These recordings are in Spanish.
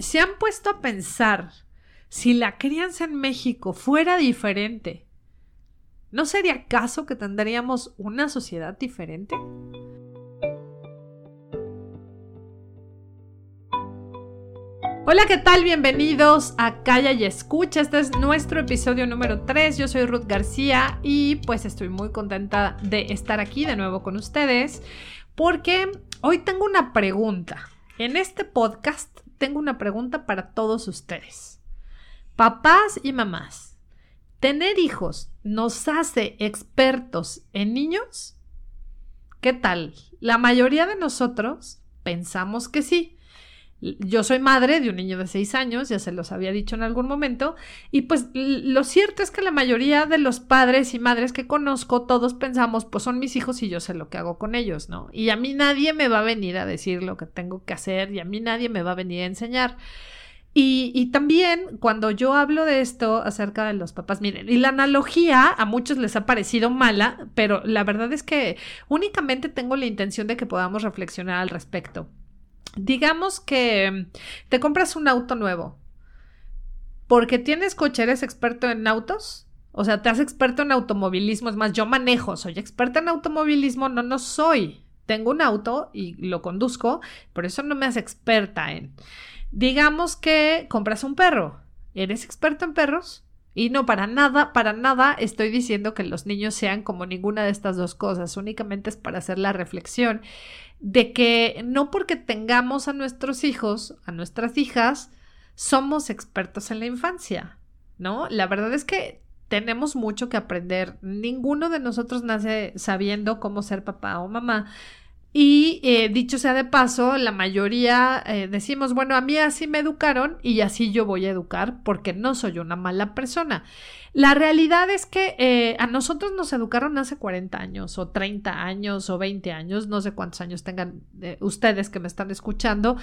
¿Se han puesto a pensar si la crianza en México fuera diferente? ¿No sería acaso que tendríamos una sociedad diferente? Hola, ¿qué tal? Bienvenidos a Calla y Escucha. Este es nuestro episodio número 3. Yo soy Ruth García y pues estoy muy contenta de estar aquí de nuevo con ustedes porque hoy tengo una pregunta. En este podcast tengo una pregunta para todos ustedes. Papás y mamás, ¿tener hijos nos hace expertos en niños? ¿Qué tal? La mayoría de nosotros pensamos que sí. Yo soy madre de un niño de seis años, ya se los había dicho en algún momento, y pues lo cierto es que la mayoría de los padres y madres que conozco, todos pensamos, pues son mis hijos y yo sé lo que hago con ellos, ¿no? Y a mí nadie me va a venir a decir lo que tengo que hacer y a mí nadie me va a venir a enseñar. Y, y, también cuando yo hablo de esto acerca de los papás, miren, y la analogía a muchos les ha parecido mala, pero la verdad es que únicamente tengo la intención de que podamos reflexionar al respecto. Digamos que te compras un auto nuevo. Porque tienes coche, eres experto en autos. O sea, te haces experto en automovilismo. Es más, yo manejo, soy experta en automovilismo. No, no soy. Tengo un auto y lo conduzco, por eso no me hace experta en. Digamos que compras un perro. ¿Eres experto en perros? Y no, para nada, para nada estoy diciendo que los niños sean como ninguna de estas dos cosas, únicamente es para hacer la reflexión de que no porque tengamos a nuestros hijos, a nuestras hijas, somos expertos en la infancia, ¿no? La verdad es que tenemos mucho que aprender. Ninguno de nosotros nace sabiendo cómo ser papá o mamá. Y eh, dicho sea de paso, la mayoría eh, decimos, bueno, a mí así me educaron y así yo voy a educar porque no soy una mala persona. La realidad es que eh, a nosotros nos educaron hace 40 años o 30 años o 20 años, no sé cuántos años tengan ustedes que me están escuchando,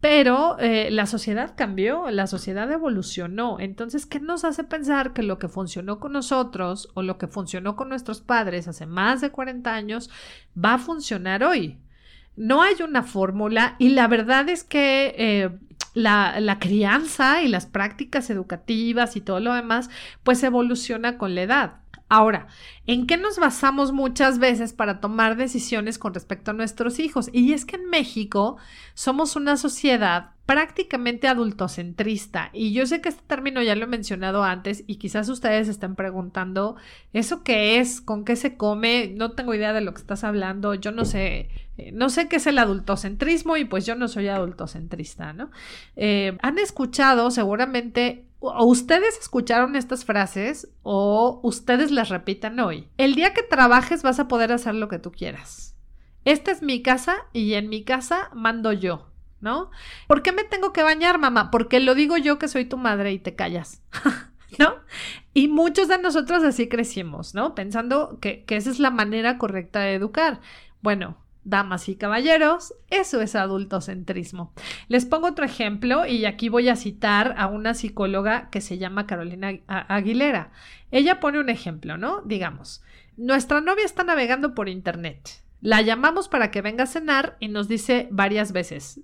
pero eh, la sociedad cambió, la sociedad evolucionó. Entonces, ¿qué nos hace pensar que lo que funcionó con nosotros o lo que funcionó con nuestros padres hace más de 40 años va a funcionar hoy? No hay una fórmula y la verdad es que eh, la, la, crianza y las prácticas educativas y todo lo demás, pues evoluciona con la edad. Ahora, ¿en qué nos basamos muchas veces para tomar decisiones con respecto a nuestros hijos? Y es que en México somos una sociedad prácticamente adultocentrista. Y yo sé que este término ya lo he mencionado antes y quizás ustedes estén preguntando, ¿eso qué es? ¿Con qué se come? No tengo idea de lo que estás hablando. Yo no sé, eh, no sé qué es el adultocentrismo y pues yo no soy adultocentrista, ¿no? Eh, han escuchado seguramente o ustedes escucharon estas frases o ustedes las repitan hoy. El día que trabajes vas a poder hacer lo que tú quieras. Esta es mi casa y en mi casa mando yo, ¿no? ¿Por qué me tengo que bañar, mamá? Porque lo digo yo que soy tu madre y te callas. ¿No? Y muchos de nosotros así crecimos, ¿no? Pensando que, que esa es la manera correcta de educar. Bueno, damas y caballeros, eso es adultocentrismo. Les pongo otro ejemplo y aquí voy a citar a una psicóloga que se llama Carolina Aguilera. Ella pone un ejemplo, ¿no? Digamos, nuestra novia está navegando por internet. La llamamos para que venga a cenar y nos dice varias veces,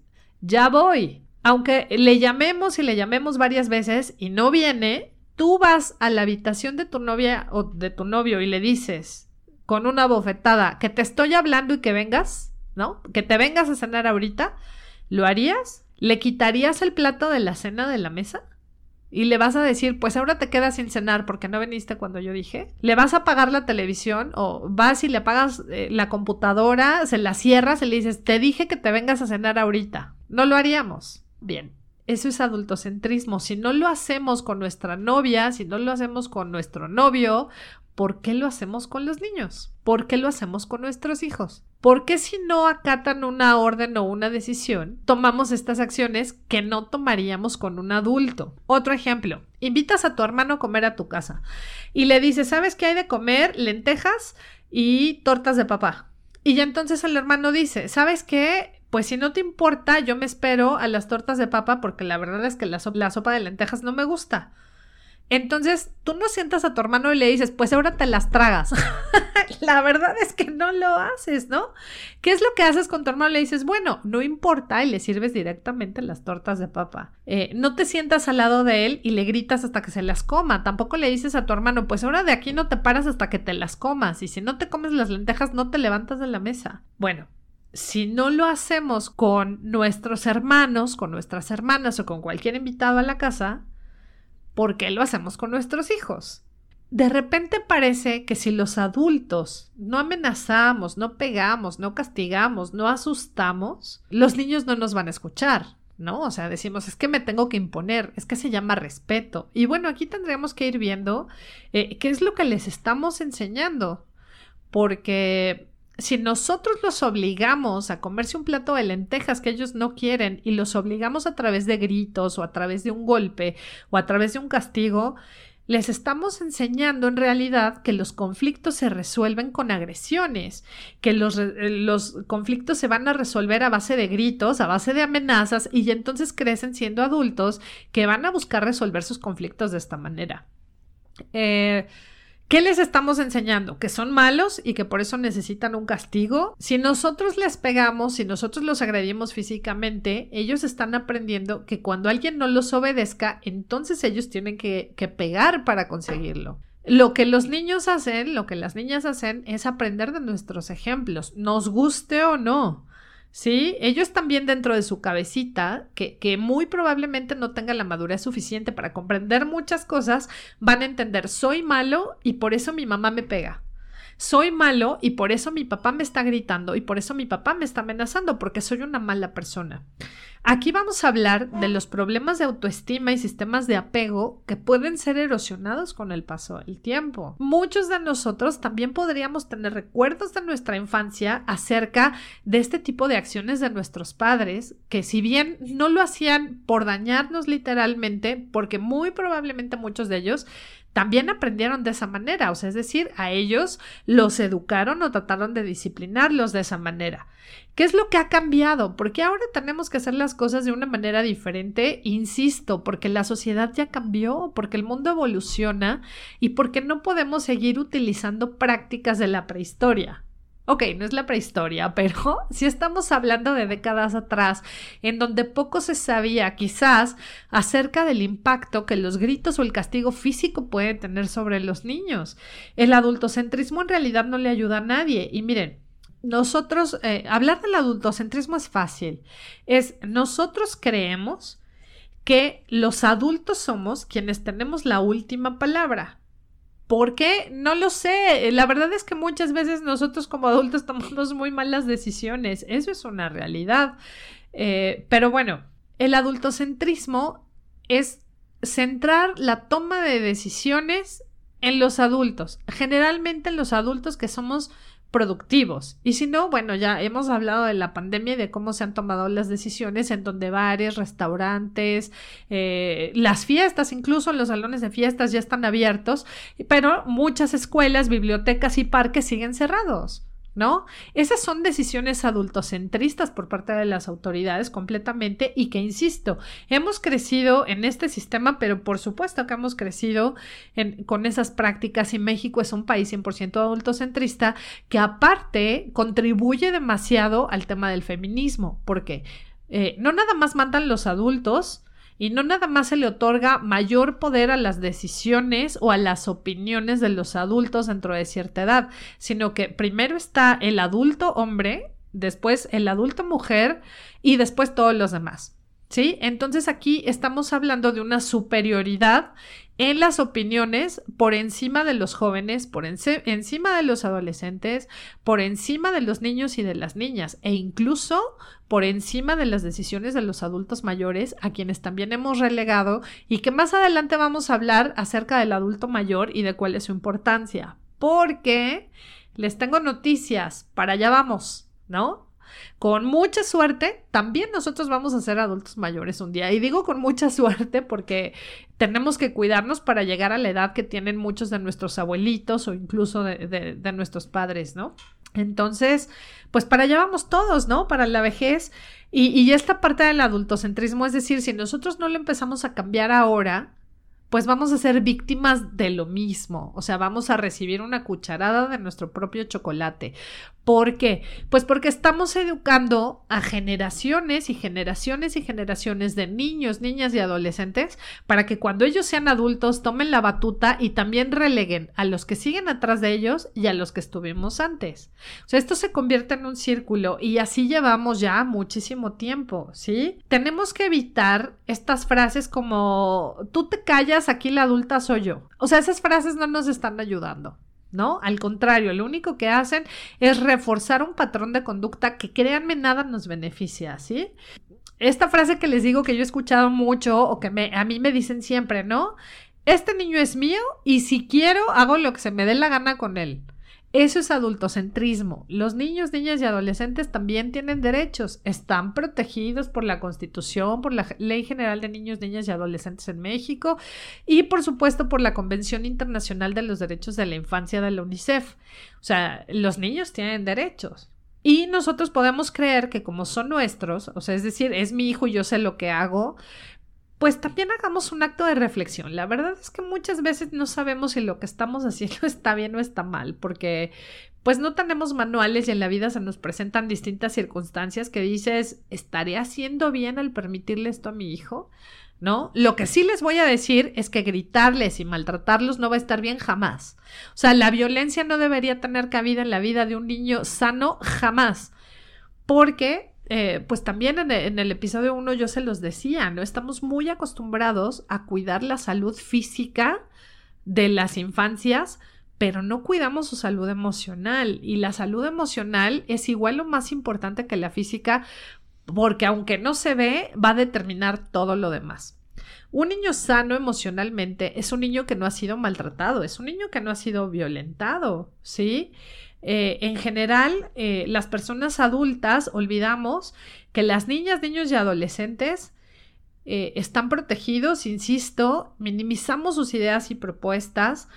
ya voy. Aunque le llamemos y le llamemos varias veces y no viene, tú vas a la habitación de tu novia o de tu novio y le dices, con una bofetada, que te estoy hablando y que vengas, ¿no? Que te vengas a cenar ahorita, ¿lo harías? ¿Le quitarías el plato de la cena de la mesa? Y le vas a decir, pues ahora te quedas sin cenar porque no viniste cuando yo dije. Le vas a apagar la televisión o vas y le apagas eh, la computadora, se la cierras y le dices, te dije que te vengas a cenar ahorita. No lo haríamos. Bien, eso es adultocentrismo. Si no lo hacemos con nuestra novia, si no lo hacemos con nuestro novio ¿por qué lo hacemos con los niños? ¿Por qué lo hacemos con nuestros hijos? ¿Por qué si no acatan una orden o una decisión, tomamos estas acciones que no tomaríamos con un adulto? Otro ejemplo, invitas a tu hermano a comer a tu casa y le dices, ¿sabes qué hay de comer? Lentejas y tortas de papá. Y ya entonces el hermano dice, ¿sabes qué? Pues si no te importa, yo me espero a las tortas de papa porque la verdad es que la, sopa de lentejas no me gusta. Entonces, tú no sientas a tu hermano y le dices, pues ahora te las tragas. la verdad es que no lo haces, ¿no? ¿Qué es lo que haces con tu hermano? Le dices, bueno, no importa y le sirves directamente las tortas de papa. Eh, no te sientas al lado de él y le gritas hasta que se las coma. Tampoco le dices a tu hermano, pues ahora de aquí no te paras hasta que te las comas. Y si no te comes las lentejas, no te levantas de la mesa. Bueno, si no lo hacemos con nuestros hermanos, con nuestras hermanas o con cualquier invitado a la casa, ¿por qué lo hacemos con nuestros hijos? De repente parece que si los adultos no amenazamos, no pegamos, no castigamos, no asustamos, los niños no nos van a escuchar, ¿no? O sea, decimos, es que me tengo que imponer, es que se llama respeto. Y bueno, aquí tendríamos que ir viendo eh, qué es lo que les estamos enseñando, porque si nosotros los obligamos a comerse un plato de lentejas que ellos no quieren y los obligamos a través de gritos o a través de un golpe o a través de un castigo, les estamos enseñando en realidad que los conflictos se resuelven con agresiones, que los, eh, conflictos se van a resolver a base de gritos, a base de amenazas, y entonces crecen siendo adultos que van a buscar resolver sus conflictos de esta manera. Eh, ¿Qué les estamos enseñando? Que son malos y que por eso necesitan un castigo. Si nosotros les pegamos, si nosotros los agredimos físicamente, ellos están aprendiendo que cuando alguien no los obedezca, entonces ellos tienen que, que pegar para conseguirlo. Lo que los niños hacen, lo que las niñas hacen, es aprender de nuestros ejemplos, nos guste o no. ¿Sí? Ellos también dentro de su cabecita, que, que, muy probablemente no tenga la madurez suficiente para comprender muchas cosas, van a entender, soy malo y por eso mi mamá me pega. Soy malo y por eso mi papá me está gritando y por eso mi papá me está amenazando porque soy una mala persona. Aquí vamos a hablar de los problemas de autoestima y sistemas de apego que pueden ser erosionados con el paso del tiempo. Muchos de nosotros también podríamos tener recuerdos de nuestra infancia acerca de este tipo de acciones de nuestros padres, que si bien no lo hacían por dañarnos literalmente, porque muy probablemente muchos de ellos también aprendieron de esa manera, o sea, es decir, a ellos los educaron o trataron de disciplinarlos de esa manera. ¿Qué es lo que ha cambiado? Porque ahora tenemos que hacer las cosas de una manera diferente, insisto, porque la sociedad ya cambió, porque el mundo evoluciona y porque no podemos seguir utilizando prácticas de la prehistoria. Ok, no es la prehistoria, pero si estamos hablando de décadas atrás, en donde poco se sabía quizás acerca del impacto que los gritos o el castigo físico pueden tener sobre los niños. El adultocentrismo en realidad no le ayuda a nadie. Y miren, nosotros, eh, hablar del adultocentrismo es fácil. Es nosotros creemos que los adultos somos quienes tenemos la última palabra. ¿Por qué? No lo sé. La verdad es que muchas veces nosotros como adultos tomamos muy malas decisiones. Eso es una realidad. Eh, pero bueno, el adultocentrismo es centrar la toma de decisiones en los adultos, generalmente en los adultos que somos productivos. Y si no, bueno, ya hemos hablado de la pandemia y de cómo se han tomado las decisiones en donde bares, restaurantes, eh, las fiestas, incluso los salones de fiestas ya están abiertos, pero muchas escuelas, bibliotecas y parques siguen cerrados. ¿No? Esas son decisiones adultocentristas por parte de las autoridades completamente y que, insisto, hemos crecido en este sistema, pero por supuesto que hemos crecido con esas prácticas y México es un país 100% adultocentrista que aparte contribuye demasiado al tema del feminismo, porque eh, no nada más mandan los adultos, y no nada más se le otorga mayor poder a las decisiones o a las opiniones de los adultos dentro de cierta edad, sino que primero está el adulto hombre, después el adulto mujer y después todos los demás. ¿Sí? Entonces aquí estamos hablando de una superioridad en las opiniones por encima de los jóvenes, por encima de los adolescentes, por encima de los niños y de las niñas e incluso por encima de las decisiones de los adultos mayores a quienes también hemos relegado y que más adelante vamos a hablar acerca del adulto mayor y de cuál es su importancia. Porque les tengo noticias, para allá vamos, ¿no? Con mucha suerte, también nosotros vamos a ser adultos mayores un día. Y digo con mucha suerte porque tenemos que cuidarnos para llegar a la edad que tienen muchos de nuestros abuelitos o incluso de, nuestros padres, ¿no? Entonces, pues para allá vamos todos, ¿no? Para la vejez. Y, y esta parte del adultocentrismo, es decir, si nosotros no lo empezamos a cambiar ahora, pues vamos a ser víctimas de lo mismo, o sea, vamos a recibir una cucharada de nuestro propio chocolate. ¿Por qué? Pues porque estamos educando a generaciones y generaciones y generaciones de niños, niñas y adolescentes para que cuando ellos sean adultos tomen la batuta y también releguen a los que siguen atrás de ellos y a los que estuvimos antes. O sea, esto se convierte en un círculo y así llevamos ya muchísimo tiempo, ¿sí? Tenemos que evitar estas frases como tú te callas, aquí la adulta soy yo. O sea, esas frases no nos están ayudando. ¿No? Al contrario, lo único que hacen es reforzar un patrón de conducta que créanme nada nos beneficia, ¿sí? Esta frase que les digo que yo he escuchado mucho o que me, a mí me dicen siempre, ¿no? Este niño es mío y si quiero hago lo que se me dé la gana con él. Eso es adultocentrismo. Los niños, niñas y adolescentes también tienen derechos. Están protegidos por la Constitución, por la Ley General de Niños, Niñas y Adolescentes en México y por supuesto por la Convención Internacional de los Derechos de la Infancia de la UNICEF. O sea, los niños tienen derechos. Y nosotros podemos creer que como son nuestros, o sea, es decir, es mi hijo y yo sé lo que hago, pues también hagamos un acto de reflexión. La verdad es que muchas veces no sabemos si lo que estamos haciendo está bien o está mal, porque pues no tenemos manuales y en la vida se nos presentan distintas circunstancias que dices, ¿estaré haciendo bien al permitirle esto a mi hijo? ¿No? Lo que sí les voy a decir es que gritarles y maltratarlos no va a estar bien jamás. O sea, la violencia no debería tener cabida en la vida de un niño sano jamás. Porque eh, pues también en, en el episodio 1 yo se los decía, ¿no? Estamos muy acostumbrados a cuidar la salud física de las infancias, pero no cuidamos su salud emocional. Y la salud emocional es igual o más importante que la física, porque aunque no se ve, va a determinar todo lo demás. Un niño sano emocionalmente es un niño que no ha sido maltratado, es un niño que no ha sido violentado, ¿sí? Eh, en general, eh, las personas adultas olvidamos que las niñas, niños y adolescentes eh, están protegidos, insisto, minimizamos sus ideas y propuestas,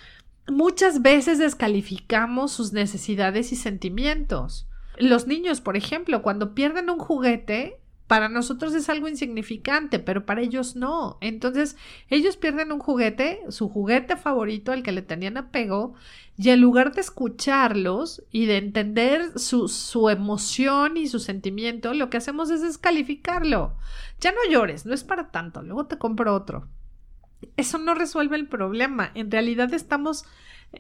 muchas veces descalificamos sus necesidades y sentimientos. Los niños, por ejemplo, cuando pierden un juguete, para nosotros es algo insignificante, pero para ellos no. Entonces, ellos pierden un juguete, su juguete favorito, al que le tenían apego, y en lugar de escucharlos y de entender su, su emoción y su sentimiento, lo que hacemos es descalificarlo. Ya no llores, no es para tanto, luego te compro otro. Eso no resuelve el problema. En realidad estamos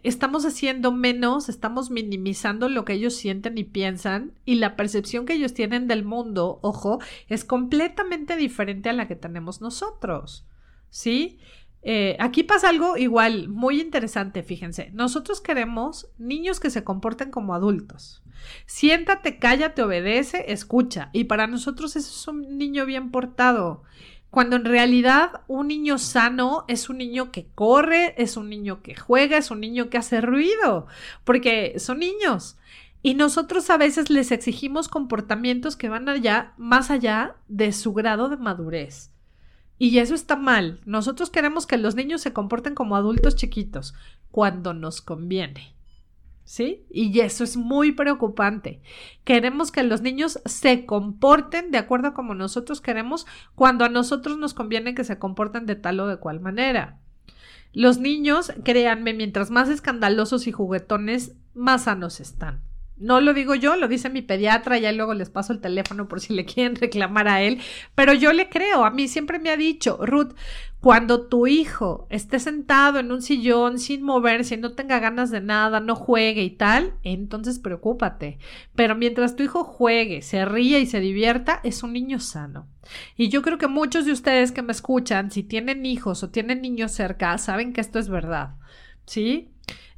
estamos haciendo menos, estamos minimizando lo que ellos sienten y piensan y la percepción que ellos tienen del mundo, ojo, es completamente diferente a la que tenemos nosotros. ¿Sí? Eh, aquí pasa algo igual, muy interesante, fíjense. Nosotros queremos niños que se comporten como adultos. Siéntate, cállate, obedece, escucha. Y para nosotros eso es un niño bien portado cuando en realidad un niño sano es un niño que corre, es un niño que juega, es un niño que hace ruido, porque son niños. Y nosotros a veces les exigimos comportamientos que van allá, más allá de su grado de madurez. Y eso está mal. Nosotros queremos que los niños se comporten como adultos chiquitos, cuando nos conviene. ¿Sí? Y eso es muy preocupante. Queremos que los niños se comporten de acuerdo a como nosotros queremos cuando a nosotros nos conviene que se comporten de tal o de cual manera. Los niños, créanme, mientras más escandalosos y juguetones, más sanos están. No lo digo yo, lo dice mi pediatra, ya luego les paso el teléfono por si le quieren reclamar a él, pero yo le creo, a mí siempre me ha dicho, Ruth, cuando tu hijo esté sentado en un sillón sin moverse, no tenga ganas de nada, no juegue y tal, entonces preocúpate. Pero mientras tu hijo juegue, se ríe y se divierta, es un niño sano. Y yo creo que muchos de ustedes que me escuchan, si tienen hijos o tienen niños cerca, saben que esto es verdad. ¿Sí?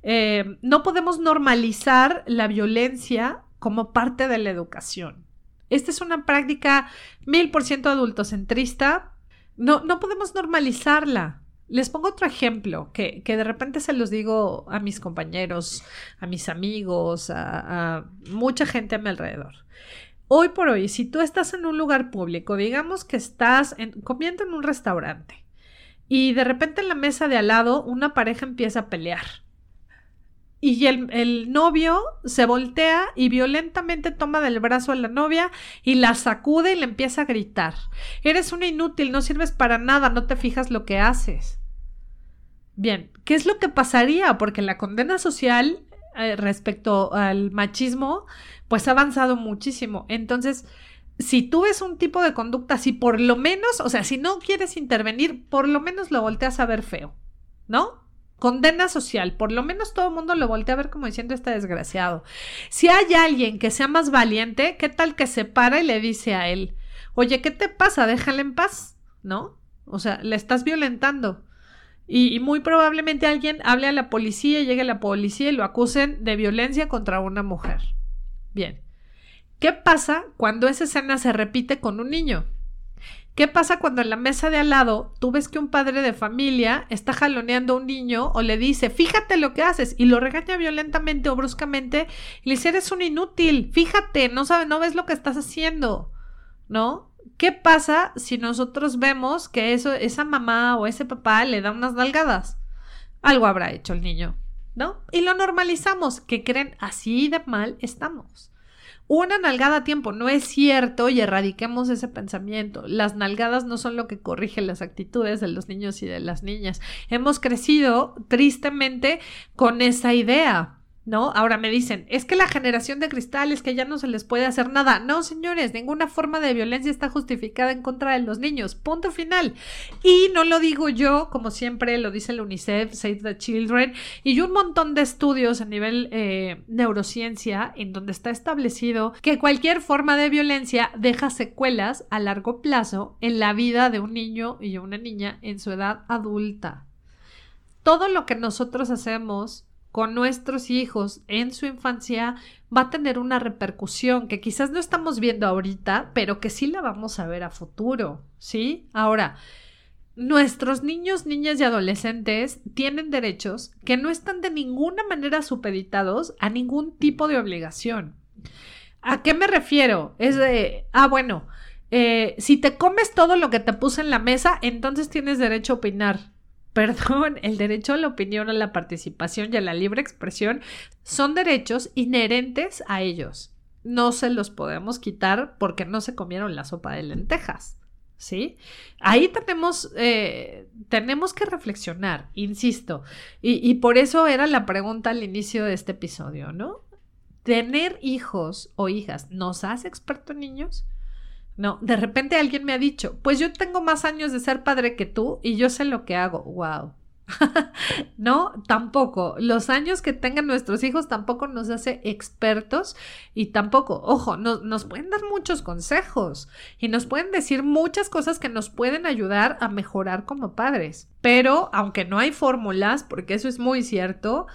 Eh, no podemos normalizar la violencia como parte de la educación. Esta es una práctica mil por ciento adultocentrista. No, no podemos normalizarla. Les pongo otro ejemplo que, de repente se los digo a mis compañeros, a mis amigos, a, mucha gente a mi alrededor. Hoy por hoy, si tú estás en un lugar público, digamos que estás comiendo en un restaurante y de repente en la mesa de al lado una pareja empieza a pelear y el, novio se voltea y violentamente toma del brazo a la novia y la sacude y le empieza a gritar. Eres una inútil, no sirves para nada, no te fijas lo que haces. Bien, ¿qué es lo que pasaría? Porque la condena social eh, respecto al machismo, pues ha avanzado muchísimo. Entonces, si tú ves un tipo de conducta, si por lo menos, o sea, si no quieres intervenir, por lo menos lo volteas a ver feo, ¿no? Condena social, por lo menos todo el mundo lo voltea a ver como diciendo está desgraciado. Si hay alguien que sea más valiente, ¿qué tal que se para y le dice a él, oye, ¿qué te pasa? Déjale en paz, ¿no? O sea, le estás violentando. Y, muy probablemente alguien hable a la policía, llegue a la policía y lo acusen de violencia contra una mujer. Bien. ¿Qué pasa cuando esa escena se repite con un niño? ¿Qué pasa cuando en la mesa de al lado tú ves que un padre de familia está jaloneando a un niño o le dice, fíjate lo que haces y lo regaña violentamente o bruscamente y le dice, eres un inútil, fíjate, no sabes, no ves lo que estás haciendo, ¿no? ¿Qué pasa si nosotros vemos que eso, esa mamá o ese papá le da unas nalgadas? Algo habrá hecho el niño, ¿no? Y lo normalizamos, que creen así de mal estamos. Una nalgada a tiempo, no es cierto y erradiquemos ese pensamiento. Las nalgadas no son lo que corrige las actitudes de los niños y de las niñas. Hemos crecido tristemente con esa idea. ¿No? Ahora me dicen, es que la generación de cristales que ya no se les puede hacer nada. No, señores, ninguna forma de violencia está justificada en contra de los niños. Punto final. Y no lo digo yo, como siempre lo dice la UNICEF, Save the Children, y un montón de estudios a nivel eh, neurociencia en donde está establecido que cualquier forma de violencia deja secuelas a largo plazo en la vida de un niño y una niña en su edad adulta. Todo lo que nosotros hacemos con nuestros hijos en su infancia va a tener una repercusión que quizás no estamos viendo ahorita, pero que sí la vamos a ver a futuro, ¿sí? Ahora, nuestros niños, niñas y adolescentes tienen derechos que no están de ninguna manera supeditados a ningún tipo de obligación. ¿A qué me refiero? Es de, ah, bueno, eh, si te comes todo lo que te puse en la mesa, entonces tienes derecho a opinar perdón, el derecho a la opinión, a la participación y a la libre expresión son derechos inherentes a ellos. No se los podemos quitar porque no se comieron la sopa de lentejas. ¿Sí? Ahí tenemos, eh, tenemos que reflexionar, insisto, y, y por eso era la pregunta al inicio de este episodio, ¿no? ¿Tener hijos o hijas nos hace experto en niños? No, de repente alguien me ha dicho, pues yo tengo más años de ser padre que tú y yo sé lo que hago. Wow. no, tampoco. Los años que tengan nuestros hijos tampoco nos hace expertos y tampoco, ojo, nos pueden dar muchos consejos y nos pueden decir muchas cosas que nos pueden ayudar a mejorar como padres. Pero aunque no hay fórmulas, porque eso es muy cierto,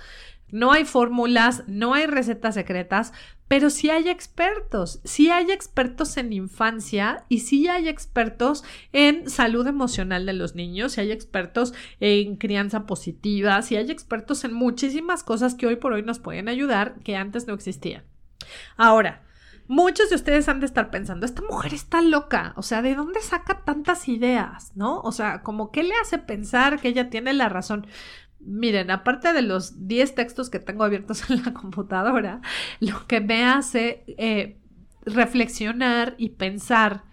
no hay fórmulas, no hay recetas secretas, pero sí hay expertos, sí hay expertos en infancia y sí hay expertos en salud emocional de los niños, sí hay expertos en crianza positiva, sí hay expertos en muchísimas cosas que hoy por hoy nos pueden ayudar que antes no existían. Ahora, muchos de ustedes han de estar pensando, esta mujer está loca, o sea, ¿de dónde saca tantas ideas? ¿No? O sea, como qué le hace pensar que ella tiene la razón. Miren, aparte de los 10 textos que tengo abiertos en la computadora, lo que me hace eh, reflexionar y pensar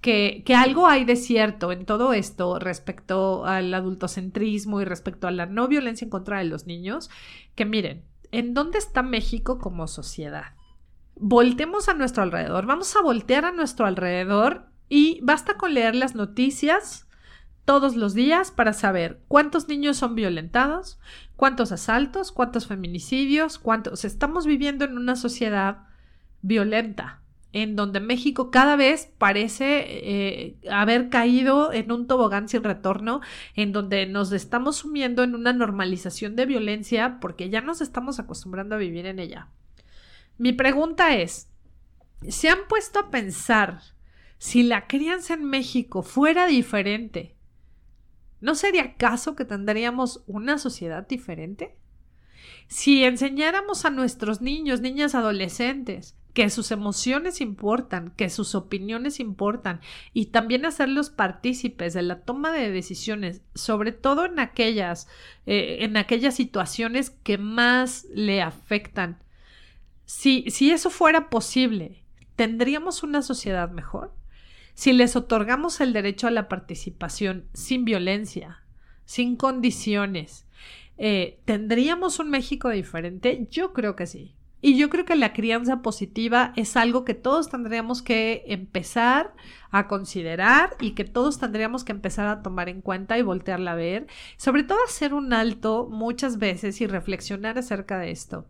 que, que, algo hay de cierto en todo esto respecto al adultocentrismo y respecto a la no violencia en contra de los niños, que miren, ¿en dónde está México como sociedad? Voltemos a nuestro alrededor, vamos a voltear a nuestro alrededor y basta con leer las noticias todos los días para saber cuántos niños son violentados, cuántos asaltos, cuántos feminicidios, cuántos... Estamos viviendo en una sociedad violenta, en donde México cada vez parece eh, haber caído en un tobogán sin retorno, en donde nos estamos sumiendo en una normalización de violencia porque ya nos estamos acostumbrando a vivir en ella. Mi pregunta es, ¿se han puesto a pensar si la crianza en México fuera diferente? ¿No sería acaso que tendríamos una sociedad diferente? Si enseñáramos a nuestros niños, niñas, adolescentes, que sus emociones importan, que sus opiniones importan y también hacerlos partícipes de la toma de decisiones, sobre todo en aquellas, eh, en aquellas situaciones que más le afectan. Si, si eso fuera posible, ¿tendríamos una sociedad mejor? Si les otorgamos el derecho a la participación sin violencia, sin condiciones, eh, ¿tendríamos un México diferente? Yo creo que sí. Y yo creo que la crianza positiva es algo que todos tendríamos que empezar a considerar y que todos tendríamos que empezar a tomar en cuenta y voltearla a ver. Sobre todo hacer un alto muchas veces y reflexionar acerca de esto.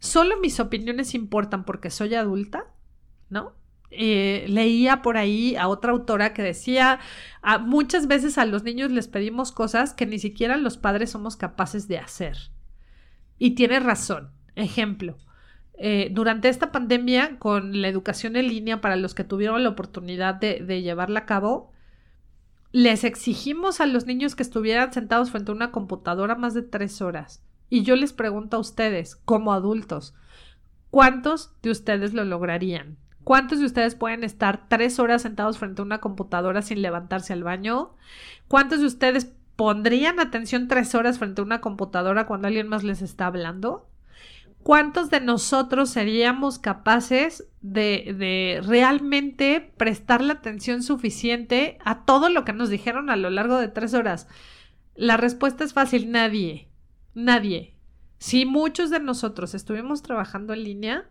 ¿Solo mis opiniones importan porque soy adulta? ¿No? Eh, leía por ahí a otra autora que decía, a, muchas veces a los niños les pedimos cosas que ni siquiera los padres somos capaces de hacer. Y tiene razón. Ejemplo, eh, durante esta pandemia, con la educación en línea para los que tuvieron la oportunidad de, de llevarla a cabo, les exigimos a los niños que estuvieran sentados frente a una computadora más de tres horas. Y yo les pregunto a ustedes, como adultos, ¿cuántos de ustedes lo lograrían? ¿Cuántos de ustedes pueden estar tres horas sentados frente a una computadora sin levantarse al baño? ¿Cuántos de ustedes pondrían atención tres horas frente a una computadora cuando alguien más les está hablando? ¿cuántos de nosotros seríamos capaces de, de, realmente prestar la atención suficiente a todo lo que nos dijeron a lo largo de tres horas? La respuesta es fácil, nadie, nadie. Si muchos de nosotros estuvimos trabajando en línea,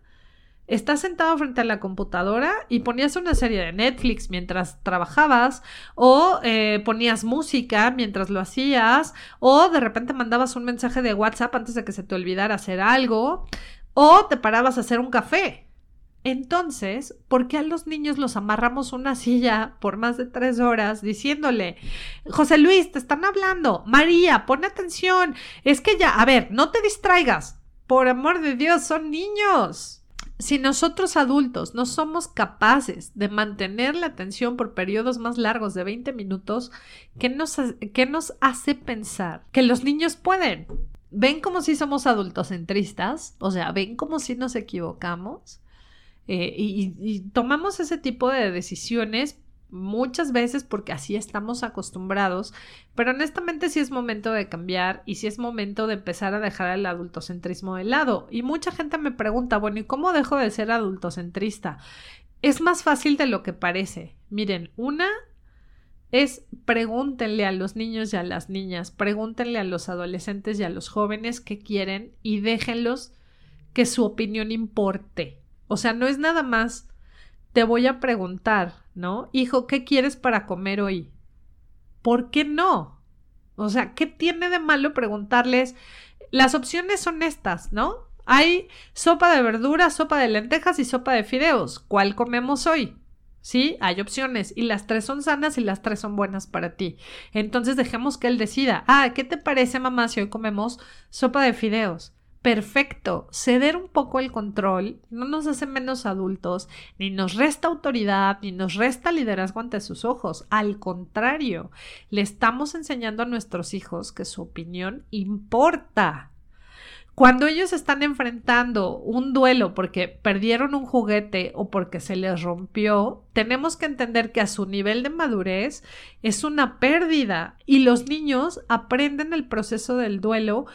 estás sentado frente a la computadora y ponías una serie de Netflix mientras trabajabas o eh, ponías música mientras lo hacías o de repente mandabas un mensaje de WhatsApp antes de que se te olvidara hacer algo o te parabas a hacer un café. Entonces, ¿por qué a los niños los amarramos una silla por más de tres horas diciéndole, José Luis, te están hablando, María, pon atención, es que ya, a ver, no te distraigas, por amor de Dios, son niños. Si nosotros adultos no somos capaces de mantener la atención por periodos más largos de 20 minutos, ¿qué nos, nos hace pensar que los niños pueden? ¿Ven como si somos adultocentristas? O sea, ¿ven como si nos equivocamos? Eh, y tomamos ese tipo de decisiones muchas veces porque así estamos acostumbrados, pero honestamente sí es momento de cambiar y sí es momento de empezar a dejar el adultocentrismo de lado. Y mucha gente me pregunta, bueno, ¿y cómo dejo de ser adultocentrista? Es más fácil de lo que parece. Miren, una es pregúntenle a los niños y a las niñas, pregúntenle a los adolescentes y a los jóvenes qué quieren y déjenlos que su opinión importe. O sea, no es nada más te voy a preguntar, ¿no? Hijo, ¿qué quieres para comer hoy? ¿Por qué no? O sea, ¿qué tiene de malo preguntarles? Las opciones son estas, ¿no? Hay sopa de verduras, sopa de lentejas y sopa de fideos. ¿Cuál comemos hoy? Sí, hay opciones y las tres son sanas y las tres son buenas para ti. Entonces dejemos que él decida. Ah, ¿qué te parece, mamá, si hoy comemos sopa de fideos? Perfecto. Ceder un poco el control no nos hace menos adultos, ni nos resta autoridad, ni nos resta liderazgo ante sus ojos. Al contrario, le estamos enseñando a nuestros hijos que su opinión importa. Cuando ellos están enfrentando un duelo porque perdieron un juguete o porque se les rompió, tenemos que entender que a su nivel de madurez es una pérdida y los niños aprenden el proceso del duelo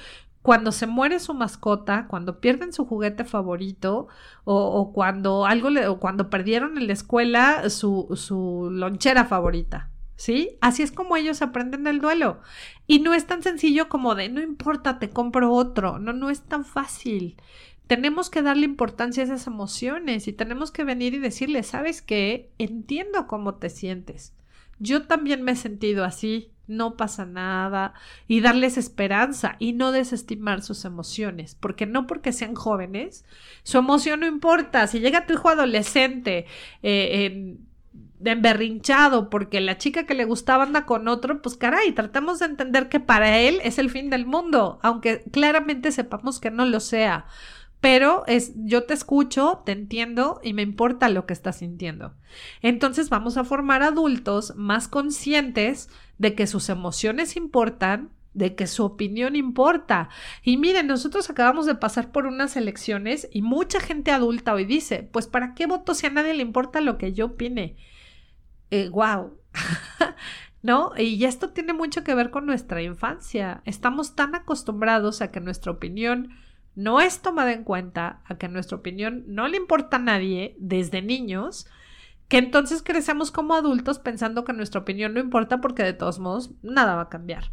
cuando se muere su mascota, cuando pierden su juguete favorito o, cuando algo le, o cuando perdieron en la escuela su, su lonchera favorita. ¿Sí? Así es como ellos aprenden el duelo. Y no es tan sencillo como de no importa, te compro otro. No, no es tan fácil. Tenemos que darle importancia a esas emociones y tenemos que venir y decirle, ¿sabes qué? Entiendo cómo te sientes. Yo también me he sentido así no pasa nada y darles esperanza y no desestimar sus emociones, porque no porque sean jóvenes, su emoción no importa. Si llega tu hijo adolescente, eh, emberrinchado porque la chica que le gustaba anda con otro, pues caray, tratamos de entender que para él es el fin del mundo, aunque claramente sepamos que no lo sea pero es yo te escucho, te entiendo y me importa lo que estás sintiendo. Entonces vamos a formar adultos más conscientes de que sus emociones importan, de que su opinión importa. Y miren, nosotros acabamos de pasar por unas elecciones y mucha gente adulta hoy dice, pues ¿para qué voto si a nadie le importa lo que yo opine? Eh, wow. ¿No? Y esto tiene mucho que ver con nuestra infancia. Estamos tan acostumbrados a que nuestra opinión no es tomada en cuenta, a que nuestra opinión no le importa a nadie desde niños, que entonces crecemos como adultos pensando que nuestra opinión no importa porque de todos modos nada va a cambiar.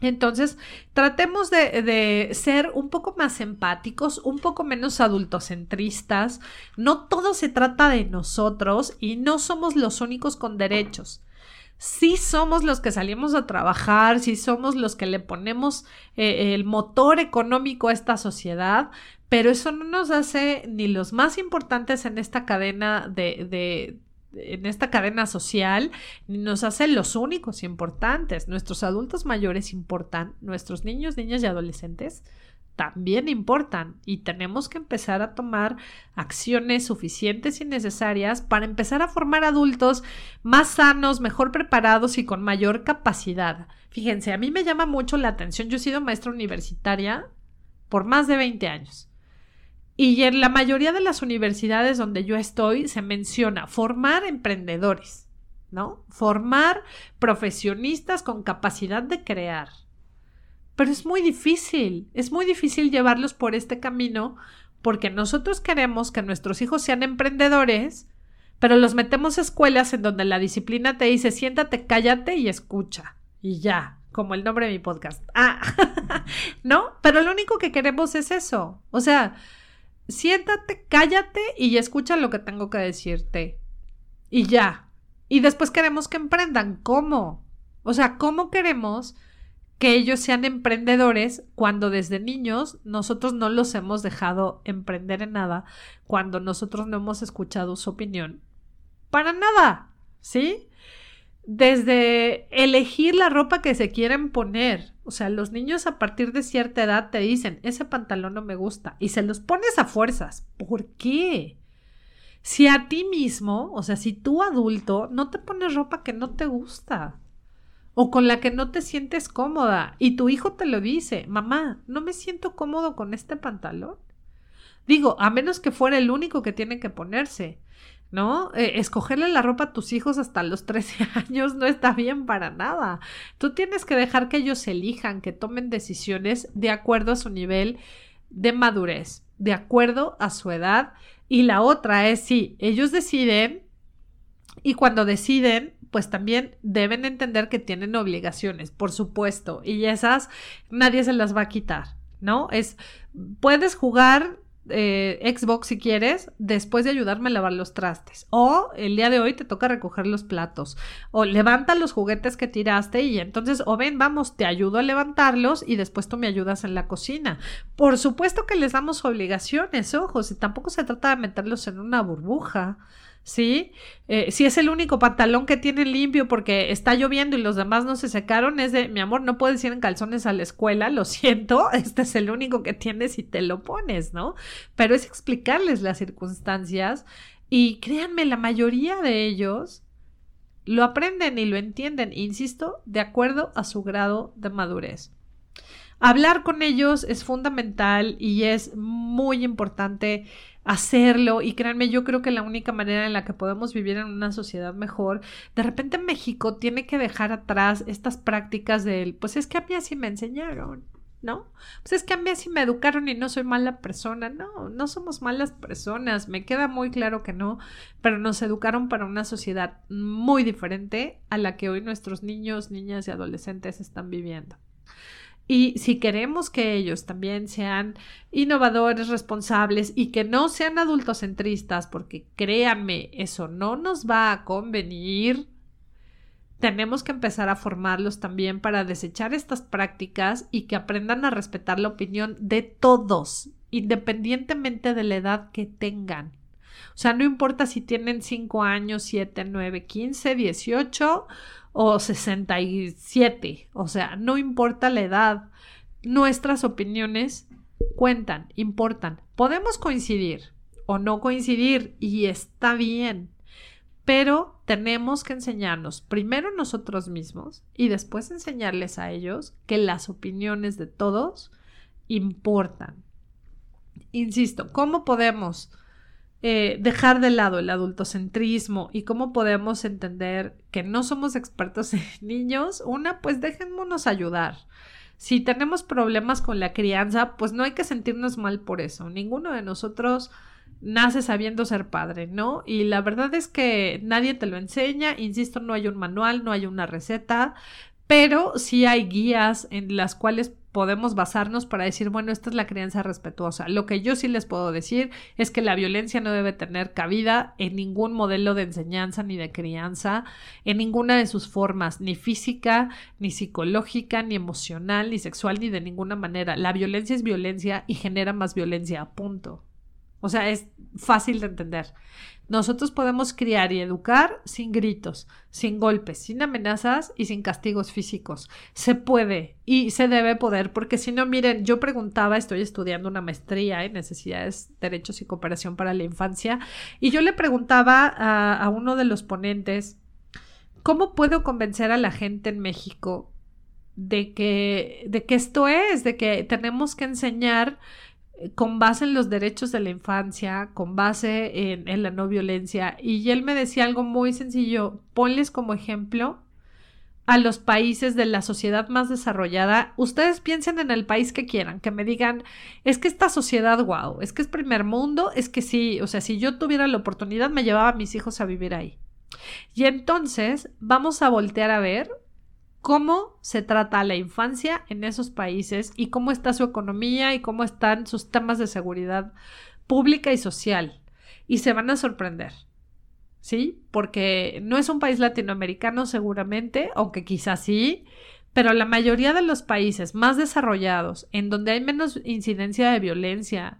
Entonces, tratemos de, ser un poco más empáticos, un poco menos adultocentristas. No todo se trata de nosotros y no somos los únicos con derechos. Sí somos los que salimos a trabajar, sí somos los que le ponemos eh, el motor económico a esta sociedad, pero eso no nos hace ni los más importantes en esta cadena de en esta cadena social nos hacen los únicos importantes. Nuestros adultos mayores importan, nuestros niños, niñas y adolescentes también importan y tenemos que empezar a tomar acciones suficientes y necesarias para empezar a formar adultos más sanos, mejor preparados y con mayor capacidad. Fíjense, a mí me llama mucho la atención, yo he sido maestra universitaria por más de 20 años. Y en la mayoría de las universidades donde yo estoy se menciona formar emprendedores, ¿no? Formar profesionistas con capacidad de crear. Pero es muy difícil, es muy difícil llevarlos por este camino porque nosotros queremos que nuestros hijos sean emprendedores, pero los metemos a escuelas en donde la disciplina te dice siéntate, cállate y escucha. Y ya, como el nombre de mi podcast. Ah, ¿no? Pero lo único que queremos es eso. O sea, siéntate, cállate y escucha lo que tengo que decirte. Y ya. Y después queremos que emprendan. ¿Cómo? O sea, ¿cómo queremos que ellos sean emprendedores cuando desde niños nosotros no los hemos dejado emprender en nada, cuando nosotros no hemos escuchado su opinión? Para nada. ¿Sí? Desde elegir la ropa que se quieren poner, o sea, los niños a partir de cierta edad te dicen, ese pantalón no me gusta, y se los pones a fuerzas. ¿Por qué? Si a ti mismo, o sea, si tú adulto, no te pones ropa que no te gusta o con la que no te sientes cómoda y tu hijo te lo dice, mamá, no me siento cómodo con este pantalón. Digo, a menos que fuera el único que tiene que ponerse. ¿No? Eh, escogerle la ropa a tus hijos hasta los 13 años no está bien para nada. Tú tienes que dejar que ellos elijan, que tomen decisiones de acuerdo a su nivel de madurez, de acuerdo a su edad. Y la otra es, sí, ellos deciden y cuando deciden, pues también deben entender que tienen obligaciones, por supuesto, y esas nadie se las va a quitar, ¿no? Es, puedes jugar eh, Xbox si quieres, después de ayudarme a lavar los trastes. O el día de hoy te toca recoger los platos. O levanta los juguetes que tiraste y entonces, o ven, vamos, te ayudo a levantarlos y después tú me ayudas en la cocina. Por supuesto que les damos obligaciones, ojos, y tampoco se trata de meterlos en una burbuja. ¿Sí? Eh, si es el único pantalón que tienen limpio porque está lloviendo y los demás no se secaron, es de, mi amor, no puedes ir en calzones a la escuela, lo siento, este es el único que tienes y te lo pones, ¿no? Pero es explicarles las circunstancias y créanme, la mayoría de ellos lo aprenden y lo entienden, insisto, de acuerdo a su grado de madurez. Hablar con ellos es fundamental y es muy importante hacerlo y créanme, yo creo que la única manera en la que podemos vivir en una sociedad mejor, de repente México tiene que dejar atrás estas prácticas del, pues es que a mí así me enseñaron, ¿no? Pues es que a mí así me educaron y no soy mala persona, no, no somos malas personas, me queda muy claro que no, pero nos educaron para una sociedad muy diferente a la que hoy nuestros niños, niñas y adolescentes están viviendo. Y si queremos que ellos también sean innovadores, responsables y que no sean adultocentristas, porque créanme, eso no nos va a convenir, tenemos que empezar a formarlos también para desechar estas prácticas y que aprendan a respetar la opinión de todos, independientemente de la edad que tengan. O sea, no importa si tienen 5 años, 7, 9, 15, 18 o 67. O sea, no importa la edad. Nuestras opiniones cuentan, importan. Podemos coincidir o no coincidir y está bien. Pero tenemos que enseñarnos primero nosotros mismos y después enseñarles a ellos que las opiniones de todos importan. Insisto, ¿cómo podemos eh, dejar de lado el adultocentrismo y cómo podemos entender que no somos expertos en niños, una, pues déjenmonos ayudar. Si tenemos problemas con la crianza, pues no hay que sentirnos mal por eso. Ninguno de nosotros nace sabiendo ser padre, ¿no? Y la verdad es que nadie te lo enseña, insisto, no hay un manual, no hay una receta, pero sí hay guías en las cuales podemos basarnos para decir, bueno, esta es la crianza respetuosa. Lo que yo sí les puedo decir es que la violencia no debe tener cabida en ningún modelo de enseñanza ni de crianza, en ninguna de sus formas, ni física, ni psicológica, ni emocional, ni sexual, ni de ninguna manera. La violencia es violencia y genera más violencia, punto. O sea, es fácil de entender. Nosotros podemos criar y educar sin gritos, sin golpes, sin amenazas y sin castigos físicos. Se puede y se debe poder, porque si no, miren, yo preguntaba, estoy estudiando una maestría en necesidades, derechos y cooperación para la infancia, y yo le preguntaba a, a uno de los ponentes, ¿cómo puedo convencer a la gente en México de que, de que esto es, de que tenemos que enseñar con base en los derechos de la infancia, con base en, la no violencia. Y él me decía algo muy sencillo, ponles como ejemplo a los países de la sociedad más desarrollada. Ustedes piensen en el país que quieran, que me digan, es que esta sociedad, wow, es que es primer mundo, es que sí, o sea, si yo tuviera la oportunidad, me llevaba a mis hijos a vivir ahí. Y entonces vamos a voltear a ver cómo se trata la infancia en esos países y cómo está su economía y cómo están sus temas de seguridad pública y social. Y se van a sorprender. ¿Sí? Porque no es un país latinoamericano seguramente, aunque quizás sí, pero la mayoría de los países más desarrollados, en donde hay menos incidencia de violencia,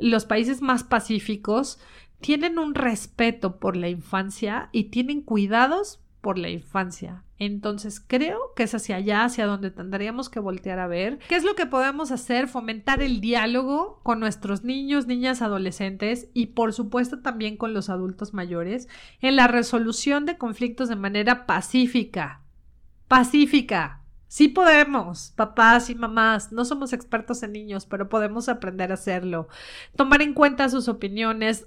los países más pacíficos, tienen un respeto por la infancia y tienen cuidados por la infancia. Entonces creo que es hacia allá, hacia donde tendríamos que voltear a ver. ¿Qué es lo que podemos hacer? Fomentar el diálogo con nuestros niños, niñas, adolescentes y por supuesto también con los adultos mayores en la resolución de conflictos de manera pacífica. Pacífica. Sí podemos, papás y mamás, no somos expertos en niños, pero podemos aprender a hacerlo. Tomar en cuenta sus opiniones,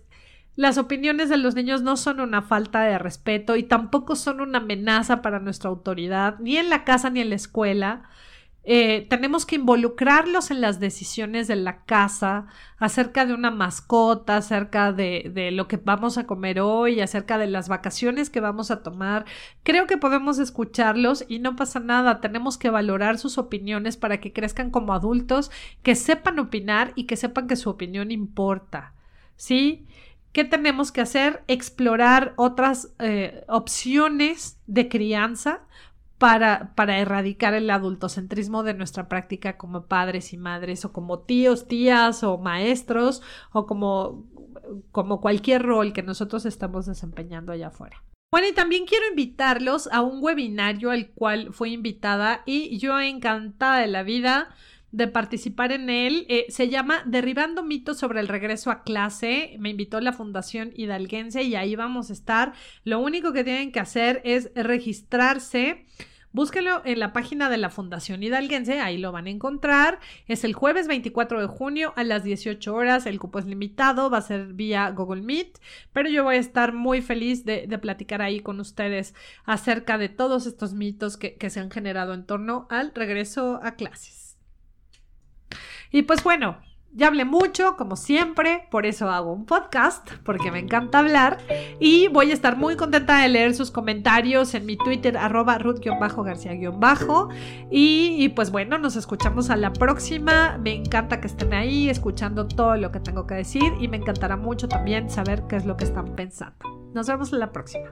las opiniones de los niños no son una falta de respeto y tampoco son una amenaza para nuestra autoridad, ni en la casa ni en la escuela. Eh, tenemos que involucrarlos en las decisiones de la casa, acerca de una mascota, acerca de, de, lo que vamos a comer hoy, acerca de las vacaciones que vamos a tomar. Creo que podemos escucharlos y no pasa nada. Tenemos que valorar sus opiniones para que crezcan como adultos, que sepan opinar y que sepan que su opinión importa. ¿Sí? ¿Qué tenemos que hacer? Explorar otras eh, opciones de crianza para, para, erradicar el adultocentrismo de nuestra práctica como padres y madres o como tíos, tías o maestros o como, como cualquier rol que nosotros estamos desempeñando allá afuera. Bueno, y también quiero invitarlos a un webinario al cual fui invitada y yo encantada de la vida de participar en él. Eh, se llama Derribando mitos sobre el regreso a clase. Me invitó la Fundación Hidalguense y ahí vamos a estar. Lo único que tienen que hacer es registrarse. Búsquenlo en la página de la Fundación Hidalguense, ahí lo van a encontrar. Es el jueves 24 de junio a las 18 horas. El cupo es limitado, va a ser vía Google Meet, pero yo voy a estar muy feliz de, platicar ahí con ustedes acerca de todos estos mitos que se han generado en torno al regreso a clases. Y pues bueno, ya hablé mucho, como siempre, por eso hago un podcast, porque me encanta hablar. Y voy a estar muy contenta de leer sus comentarios en mi Twitter, arroba ruth-garcía-bajo. Y, y, pues bueno, nos escuchamos a la próxima. Me encanta que estén ahí escuchando todo lo que tengo que decir y me encantará mucho también saber qué es lo que están pensando. Nos vemos en la próxima.